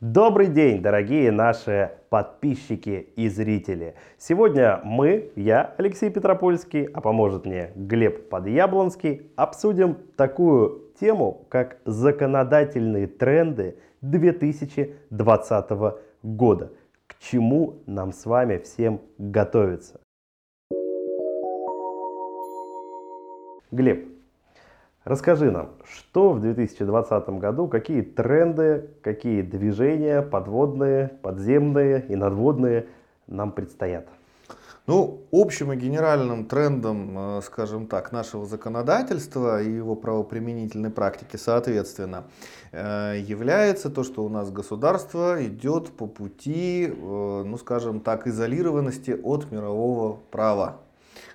Добрый день, дорогие наши подписчики и зрители. Сегодня мы, я, Алексей Петропольский, а поможет мне Глеб Подъяблонский, обсудим такую тему, как законодательные тренды 2020 года. К чему нам с вами всем готовиться? Глеб, Расскажи нам, что в 2020 году, какие тренды, какие движения подводные, подземные и надводные нам предстоят? Ну, общим и генеральным трендом, э, скажем так, нашего законодательства и его правоприменительной практики, соответственно, э, является то, что у нас государство идет по пути, э, ну, скажем так, изолированности от мирового права.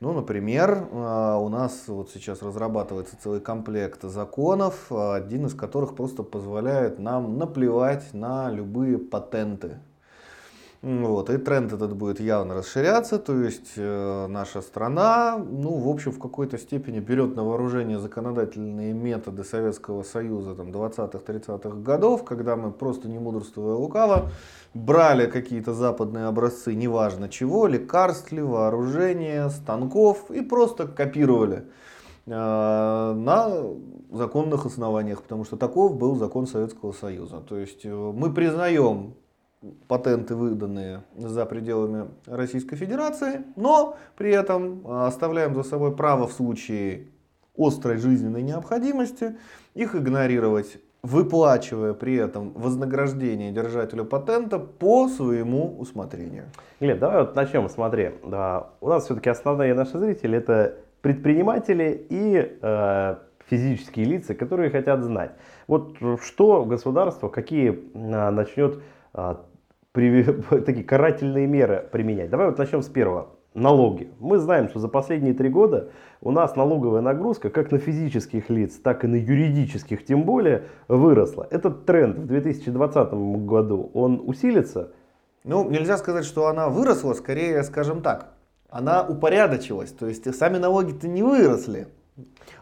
Ну, например, а, у нас вот сейчас разрабатывается целый комплект законов, один из которых просто позволяет нам наплевать на любые патенты. Вот, и тренд этот будет явно расширяться, то есть э, наша страна, ну, в общем, в какой-то степени берет на вооружение законодательные методы Советского Союза там, 20-30-х годов, когда мы просто не мудрствуя лукаво, брали какие-то западные образцы, неважно чего, лекарств ли, вооружения, станков, и просто копировали э, на законных основаниях, потому что таков был закон Советского Союза. То есть э, мы признаем патенты, выданные за пределами Российской Федерации, но при этом а, оставляем за собой право в случае острой жизненной необходимости их игнорировать выплачивая при этом вознаграждение держателю патента по своему усмотрению. Глеб, давай вот начнем. Смотри, да, у нас все-таки основные наши зрители это предприниматели и э, физические лица, которые хотят знать, вот что государство, какие э, начнет такие карательные меры применять. Давай вот начнем с первого. Налоги. Мы знаем, что за последние три года у нас налоговая нагрузка как на физических лиц, так и на юридических тем более выросла. Этот тренд в 2020 году, он усилится? Ну, нельзя сказать, что она выросла, скорее, скажем так, она упорядочилась. То есть сами налоги-то не выросли.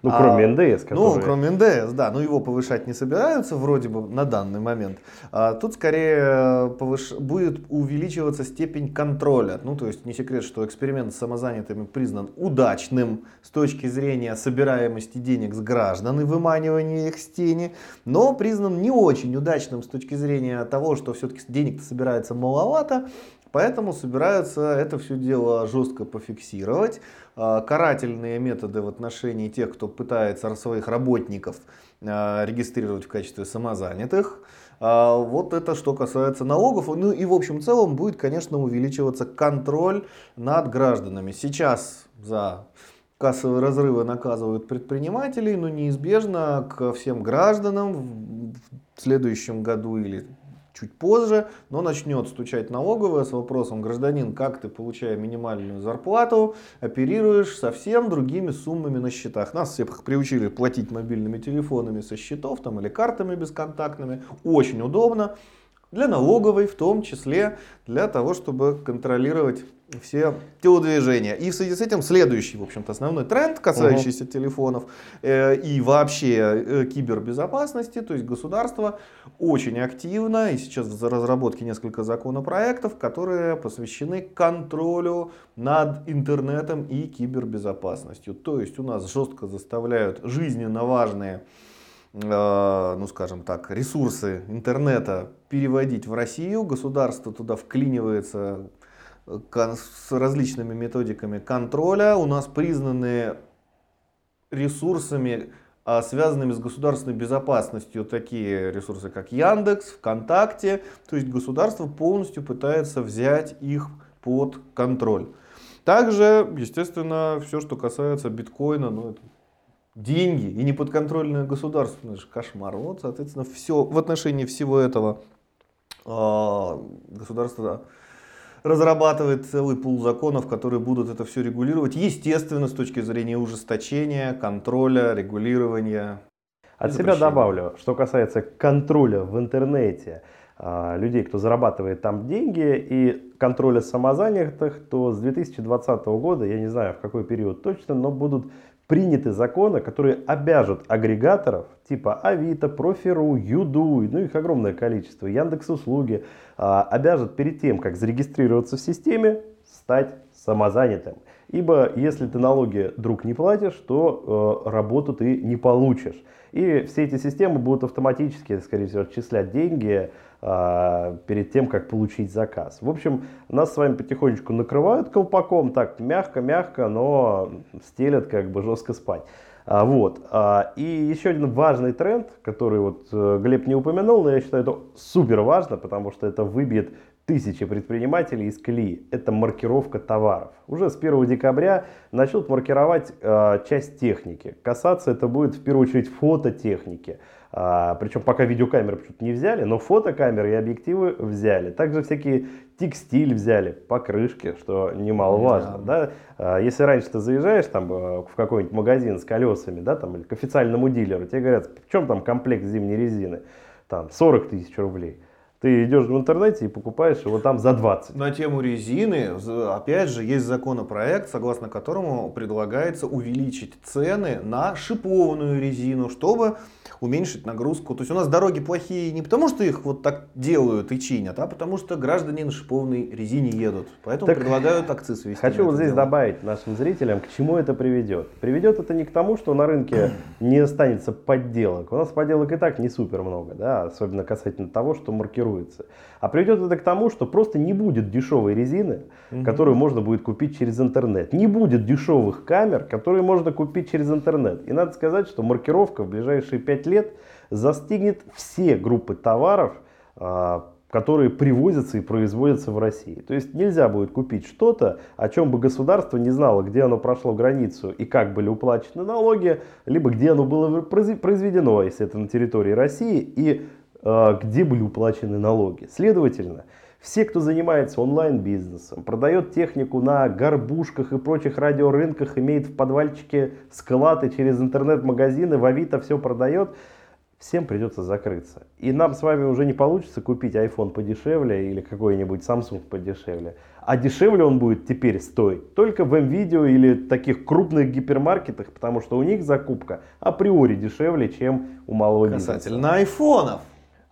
Ну, кроме а, НДС. Который... Ну, кроме НДС, да. Но его повышать не собираются вроде бы на данный момент. А, тут скорее повыш... будет увеличиваться степень контроля. Ну, то есть не секрет, что эксперимент с самозанятыми признан удачным с точки зрения собираемости денег с граждан и выманивания их с тени, но признан не очень удачным с точки зрения того, что все-таки денег-то собирается маловато, Поэтому собираются это все дело жестко пофиксировать. А, карательные методы в отношении тех, кто пытается своих работников а, регистрировать в качестве самозанятых. А, вот это что касается налогов. Ну и в общем целом будет, конечно, увеличиваться контроль над гражданами. Сейчас за кассовые разрывы наказывают предпринимателей, но неизбежно к всем гражданам в следующем году или чуть позже, но начнет стучать налоговая с вопросом, гражданин, как ты, получая минимальную зарплату, оперируешь совсем другими суммами на счетах. Нас всех приучили платить мобильными телефонами со счетов там, или картами бесконтактными. Очень удобно для налоговой в том числе, для того, чтобы контролировать все телодвижения. И в связи с этим следующий, в общем-то, основной тренд, касающийся угу. телефонов э, и вообще э, кибербезопасности, то есть государство очень активно, и сейчас в разработке несколько законопроектов, которые посвящены контролю над интернетом и кибербезопасностью. То есть у нас жестко заставляют жизненно важные ну скажем так, ресурсы интернета переводить в Россию, государство туда вклинивается э, с различными методиками контроля. У нас признаны ресурсами, а, связанными с государственной безопасностью, такие ресурсы, как Яндекс, ВКонтакте. То есть государство полностью пытается взять их под контроль. Также, естественно, все, что касается биткоина, ну, это деньги и неподконтрольное государство, ну, это же кошмар. Вот, соответственно, все, в отношении всего этого э, государство разрабатывает целый пул законов, которые будут это все регулировать. Естественно, с точки зрения ужесточения, контроля, регулирования. От себя добавлю, что касается контроля в интернете, а, людей, кто зарабатывает там деньги и контроля самозанятых, то с 2020 года, я не знаю в какой период точно, но будут приняты законы, которые обяжут агрегаторов типа Авито, Профиру, Юду, ну их огромное количество, Яндекс услуги, а, обяжут перед тем, как зарегистрироваться в системе, стать самозанятым. Ибо если ты налоги, друг, не платишь, то э, работу ты не получишь. И все эти системы будут автоматически, скорее всего, отчислять деньги э, перед тем, как получить заказ. В общем, нас с вами потихонечку накрывают колпаком, так мягко-мягко, но стелят как бы жестко спать. А, вот. А, и еще один важный тренд, который вот э, Глеб не упомянул, но я считаю это супер важно, потому что это выбьет тысячи предпринимателей из колеи. Это маркировка товаров. Уже с 1 декабря начнут маркировать э, часть техники. Касаться это будет в первую очередь фототехники. А, причем пока видеокамеры почему-то не взяли, но фотокамеры и объективы взяли. Также всякие текстиль взяли, покрышки, что немаловажно. Да. Да? А, если раньше ты заезжаешь там, э, в какой-нибудь магазин с колесами, да, там, или к официальному дилеру, тебе говорят, в чем там комплект зимней резины? Там 40 тысяч рублей. Ты идешь в интернете и покупаешь его там за 20. На тему резины, опять же, есть законопроект, согласно которому предлагается увеличить цены на шипованную резину, чтобы уменьшить нагрузку. То есть у нас дороги плохие не потому, что их вот так делают и чинят, а потому что граждане на шипованной резине едут. Поэтому так предлагают акциз ввести. Хочу вот здесь дело. добавить нашим зрителям, к чему это приведет. Приведет это не к тому, что на рынке не останется подделок. У нас подделок и так не супер много, да, особенно касательно того, что маркируется. А приведет это к тому, что просто не будет дешевой резины, угу. которую можно будет купить через интернет. Не будет дешевых камер, которые можно купить через интернет. И надо сказать, что маркировка в ближайшие 5 лет застигнет все группы товаров, а, которые привозятся и производятся в России. То есть нельзя будет купить что-то, о чем бы государство не знало, где оно прошло границу и как были уплачены налоги, либо где оно было произведено, если это на территории России, и где были уплачены налоги. Следовательно, все, кто занимается онлайн-бизнесом, продает технику на горбушках и прочих радиорынках, имеет в подвальчике склады через интернет-магазины, в Авито все продает, всем придется закрыться. И нам с вами уже не получится купить iPhone подешевле или какой-нибудь Samsung подешевле. А дешевле он будет теперь стоить только в МВидео или таких крупных гипермаркетах, потому что у них закупка априори дешевле, чем у малого бизнеса. Касательно айфонов.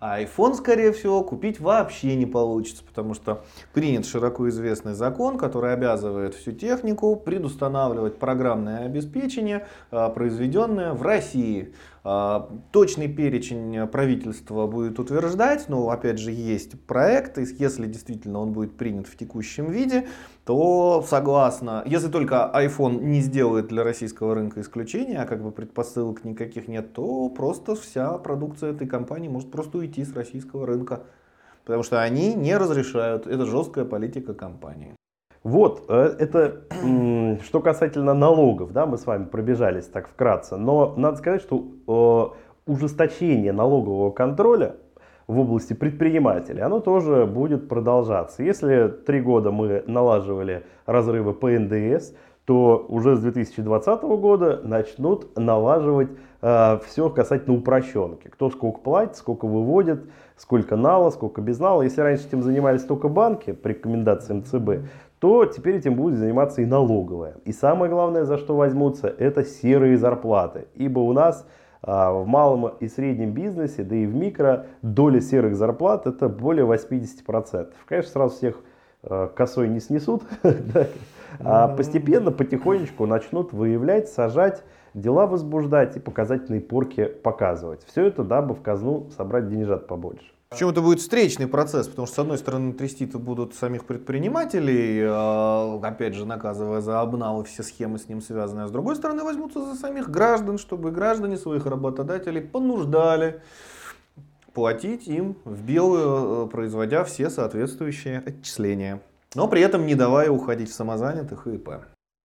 А iPhone, скорее всего, купить вообще не получится, потому что принят широко известный закон, который обязывает всю технику предустанавливать программное обеспечение, а, произведенное в России. А, точный перечень правительства будет утверждать, но опять же есть проект, и если действительно он будет принят в текущем виде, то согласно, если только iPhone не сделает для российского рынка исключения, а как бы предпосылок никаких нет, то просто вся продукция этой компании может просто уйти с российского рынка. Потому что они не разрешают, это жесткая политика компании. Вот, э, это что касательно налогов, да, мы с вами пробежались так вкратце, но надо сказать, что э, ужесточение налогового контроля в области предпринимателей, оно тоже будет продолжаться. Если три года мы налаживали разрывы по НДС, то уже с 2020 года начнут налаживать э, все касательно упрощенки. Кто сколько платит, сколько выводит, сколько нала, сколько без нала. Если раньше этим занимались только банки по рекомендациям ЦБ, то теперь этим будет заниматься и налоговая. И самое главное, за что возьмутся, это серые зарплаты. Ибо у нас а, в малом и среднем бизнесе, да и в микро, доля серых зарплат это более 80%. Конечно, сразу всех а, косой не снесут, а постепенно, потихонечку начнут выявлять, сажать, дела возбуждать и показательные порки показывать. Все это, дабы в казну собрать денежат побольше. Причем это будет встречный процесс, потому что, с одной стороны, трясти-то будут самих предпринимателей, а, опять же, наказывая за обнал и все схемы с ним связанные, а с другой стороны, возьмутся за самих граждан, чтобы граждане своих работодателей понуждали платить им в белую, э, производя все соответствующие отчисления. Но при этом не давая уходить в самозанятых и ИП.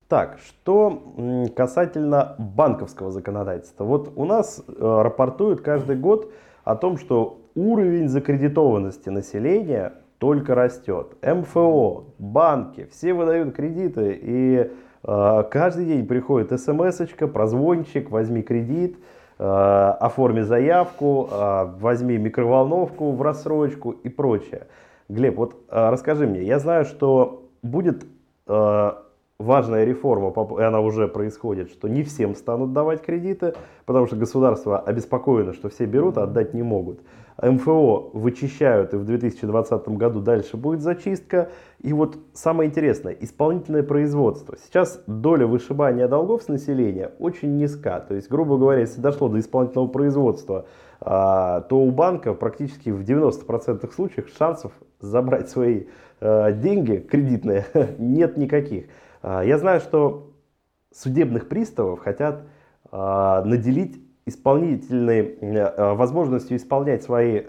Так, что касательно банковского законодательства. Вот у нас э, рапортуют каждый год о том, что уровень закредитованности населения только растет. МФО, банки, все выдают кредиты, и э, каждый день приходит смс-очка, прозвончик, возьми кредит, э, оформи заявку, э, возьми микроволновку в рассрочку и прочее. Глеб, вот э, расскажи мне, я знаю, что будет э, важная реформа, и она уже происходит, что не всем станут давать кредиты, потому что государство обеспокоено, что все берут, а отдать не могут. МФО вычищают, и в 2020 году дальше будет зачистка. И вот самое интересное, исполнительное производство. Сейчас доля вышибания долгов с населения очень низка. То есть, грубо говоря, если дошло до исполнительного производства, а, то у банка практически в 90% случаев шансов забрать свои а, деньги кредитные нет никаких. А, я знаю, что судебных приставов хотят а, наделить исполнительной а, возможностью исполнять свои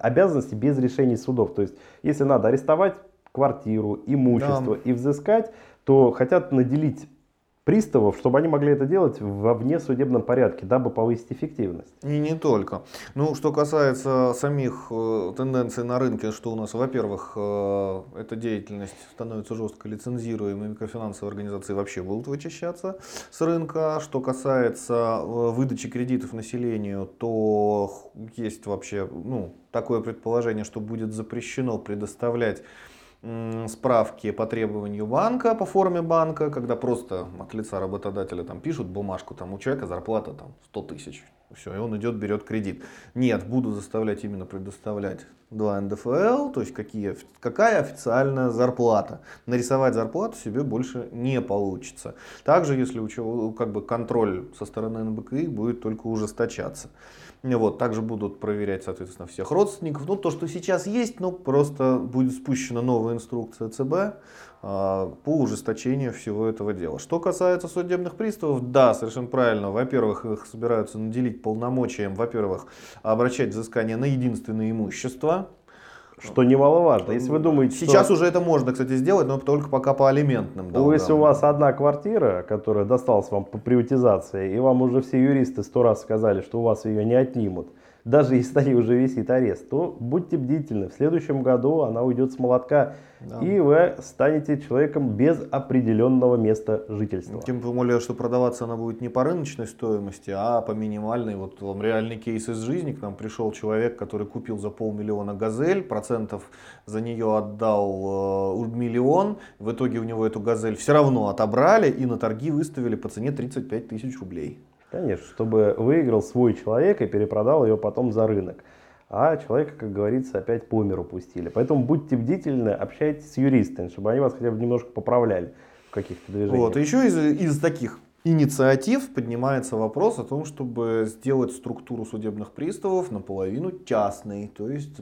обязанности без решений судов. То есть, если надо арестовать квартиру, имущество да. и взыскать, то хотят наделить приставов, чтобы они могли это делать во внесудебном порядке, дабы повысить эффективность. И не только. Ну, что касается самих э, тенденций на рынке, что у нас, во-первых, э, эта деятельность становится жестко лицензируемой, микрофинансовые организации вообще будут вычищаться с рынка. Что касается э, выдачи кредитов населению, то есть вообще ну, такое предположение, что будет запрещено предоставлять справки по требованию банка, по форме банка, когда просто от лица работодателя там пишут бумажку, там у человека зарплата там 100 тысяч, все, и он идет, берет кредит. Нет, буду заставлять именно предоставлять 2 НДФЛ, то есть какие, какая официальная зарплата. Нарисовать зарплату себе больше не получится. Также, если у, как бы контроль со стороны НБКИ будет только ужесточаться. Вот, также будут проверять, соответственно, всех родственников. Ну, то, что сейчас есть, ну, просто будет спущена новая инструкция ЦБ а, по ужесточению всего этого дела. Что касается судебных приставов, да, совершенно правильно. Во-первых, их собираются наделить полномочием, во-первых, обращать взыскание на единственное имущество, что немаловажно. Если вы думаете, Сейчас что... уже это можно, кстати, сделать, но только пока по алиментным долгам. Если у вас одна квартира, которая досталась вам по приватизации, и вам уже все юристы сто раз сказали, что у вас ее не отнимут, даже если на ней уже висит арест, то будьте бдительны. В следующем году она уйдет с молотка, да. и вы станете человеком без определенного места жительства. Тем более, что продаваться она будет не по рыночной стоимости, а по минимальной. Вот вам реальный кейс из жизни. К нам пришел человек, который купил за полмиллиона газель, процентов за нее отдал э, миллион. В итоге у него эту газель все равно отобрали и на торги выставили по цене 35 тысяч рублей. Конечно, чтобы выиграл свой человек и перепродал ее потом за рынок. А человека, как говорится, опять по миру пустили. Поэтому будьте бдительны, общайтесь с юристами, чтобы они вас хотя бы немножко поправляли в каких-то движениях. Вот, еще из, из таких инициатив поднимается вопрос о том, чтобы сделать структуру судебных приставов наполовину частной, то есть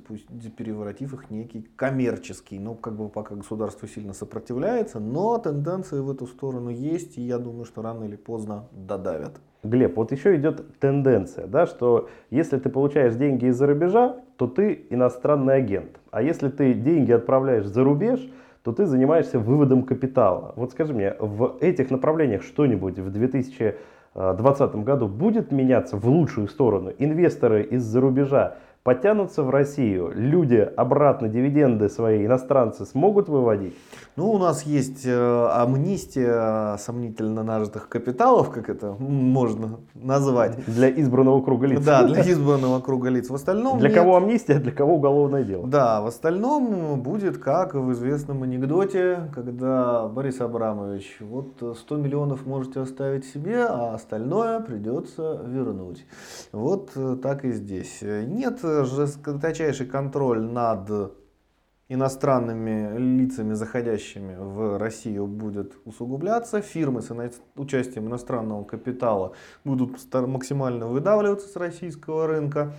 переворотив их некий коммерческий. Ну, как бы пока государство сильно сопротивляется, но тенденции в эту сторону есть, и я думаю, что рано или поздно додавят. Глеб, вот еще идет тенденция, да, что если ты получаешь деньги из-за рубежа, то ты иностранный агент. А если ты деньги отправляешь за рубеж, то ты занимаешься выводом капитала. Вот скажи мне, в этих направлениях что-нибудь в 2020 году будет меняться в лучшую сторону? Инвесторы из-за рубежа потянутся в Россию, люди обратно дивиденды свои иностранцы смогут выводить? Ну, у нас есть э, амнистия сомнительно нажитых капиталов, как это можно назвать. Для избранного круга лиц. Да, для избранного круга лиц. В остальном Для нет. кого амнистия, для кого уголовное дело. Да, в остальном будет как в известном анекдоте, когда Борис Абрамович, вот 100 миллионов можете оставить себе, а остальное придется вернуть. Вот так и здесь. Нет жесточайший контроль над иностранными лицами, заходящими в Россию, будет усугубляться. Фирмы с участием иностранного капитала будут максимально выдавливаться с российского рынка.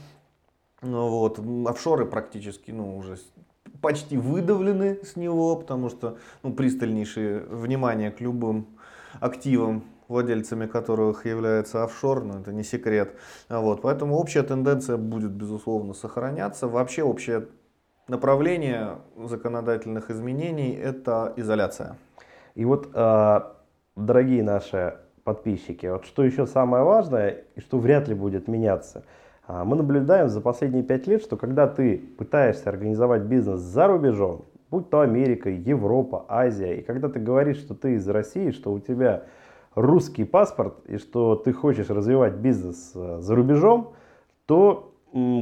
Ну вот. Офшоры практически ну, уже почти выдавлены с него, потому что ну, пристальнейшее внимание к любым активам владельцами которых является офшор, но это не секрет. Вот, поэтому общая тенденция будет, безусловно, сохраняться. Вообще общее направление законодательных изменений – это изоляция. И вот, а, дорогие наши подписчики, вот что еще самое важное и что вряд ли будет меняться. А, мы наблюдаем за последние пять лет, что когда ты пытаешься организовать бизнес за рубежом, будь то Америка, Европа, Азия, и когда ты говоришь, что ты из России, что у тебя русский паспорт и что ты хочешь развивать бизнес э, за рубежом, то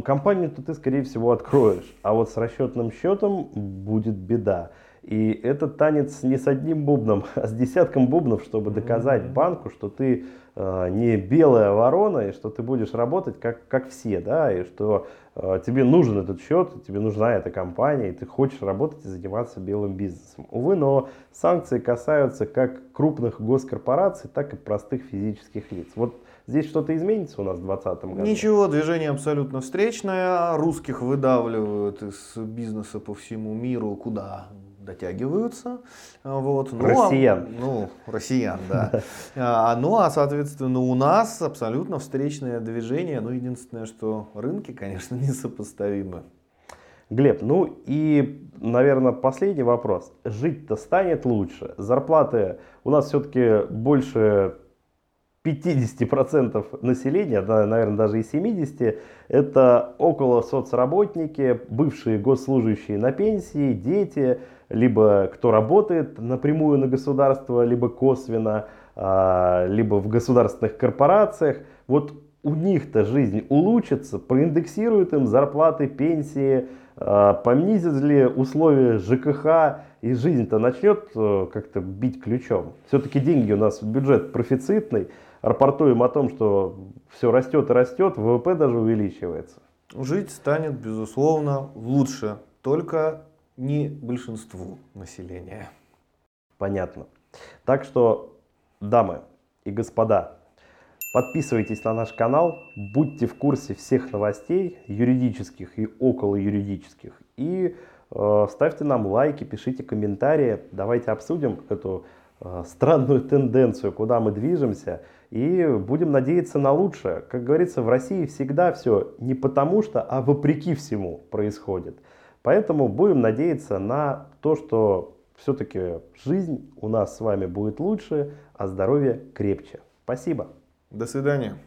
компанию-то ты, скорее всего, откроешь. А вот с расчетным счетом будет беда. И этот танец не с одним бубном, а с десятком бубнов, чтобы доказать банку, что ты э, не белая ворона, и что ты будешь работать как, как все, да, и что э, тебе нужен этот счет, тебе нужна эта компания, и ты хочешь работать и заниматься белым бизнесом. Увы, но санкции касаются как крупных госкорпораций, так и простых физических лиц. Вот Здесь что-то изменится у нас в 2020 году? Ничего, движение абсолютно встречное. Русских выдавливают из бизнеса по всему миру куда дотягиваются. Вот. Ну, а россиян. А, ну, россиян, да. а, ну, а, соответственно, у нас абсолютно встречное движение. Ну, единственное, что рынки, конечно, несопоставимы. Глеб, ну и, наверное, последний вопрос. Жить-то станет лучше? Зарплаты у нас все-таки больше 50% населения, да, наверное, даже и 70%, это около соцработники, бывшие госслужащие на пенсии, дети, либо кто работает напрямую на государство, либо косвенно, а, либо в государственных корпорациях. Вот у них-то жизнь улучшится, проиндексируют им зарплаты, пенсии, а, понизят ли условия ЖКХ, и жизнь-то начнет э, как-то бить ключом. Все-таки деньги у нас, бюджет профицитный, рапортуем о том, что все растет и растет, ВВП даже увеличивается. Жить станет, безусловно, лучше, только не большинству населения. Понятно. Так что, дамы и господа, подписывайтесь на наш канал, будьте в курсе всех новостей юридических и около юридических. И э, ставьте нам лайки, пишите комментарии, давайте обсудим эту э, странную тенденцию, куда мы движемся – и будем надеяться на лучшее. Как говорится, в России всегда все не потому что, а вопреки всему происходит. Поэтому будем надеяться на то, что все-таки жизнь у нас с вами будет лучше, а здоровье крепче. Спасибо. До свидания.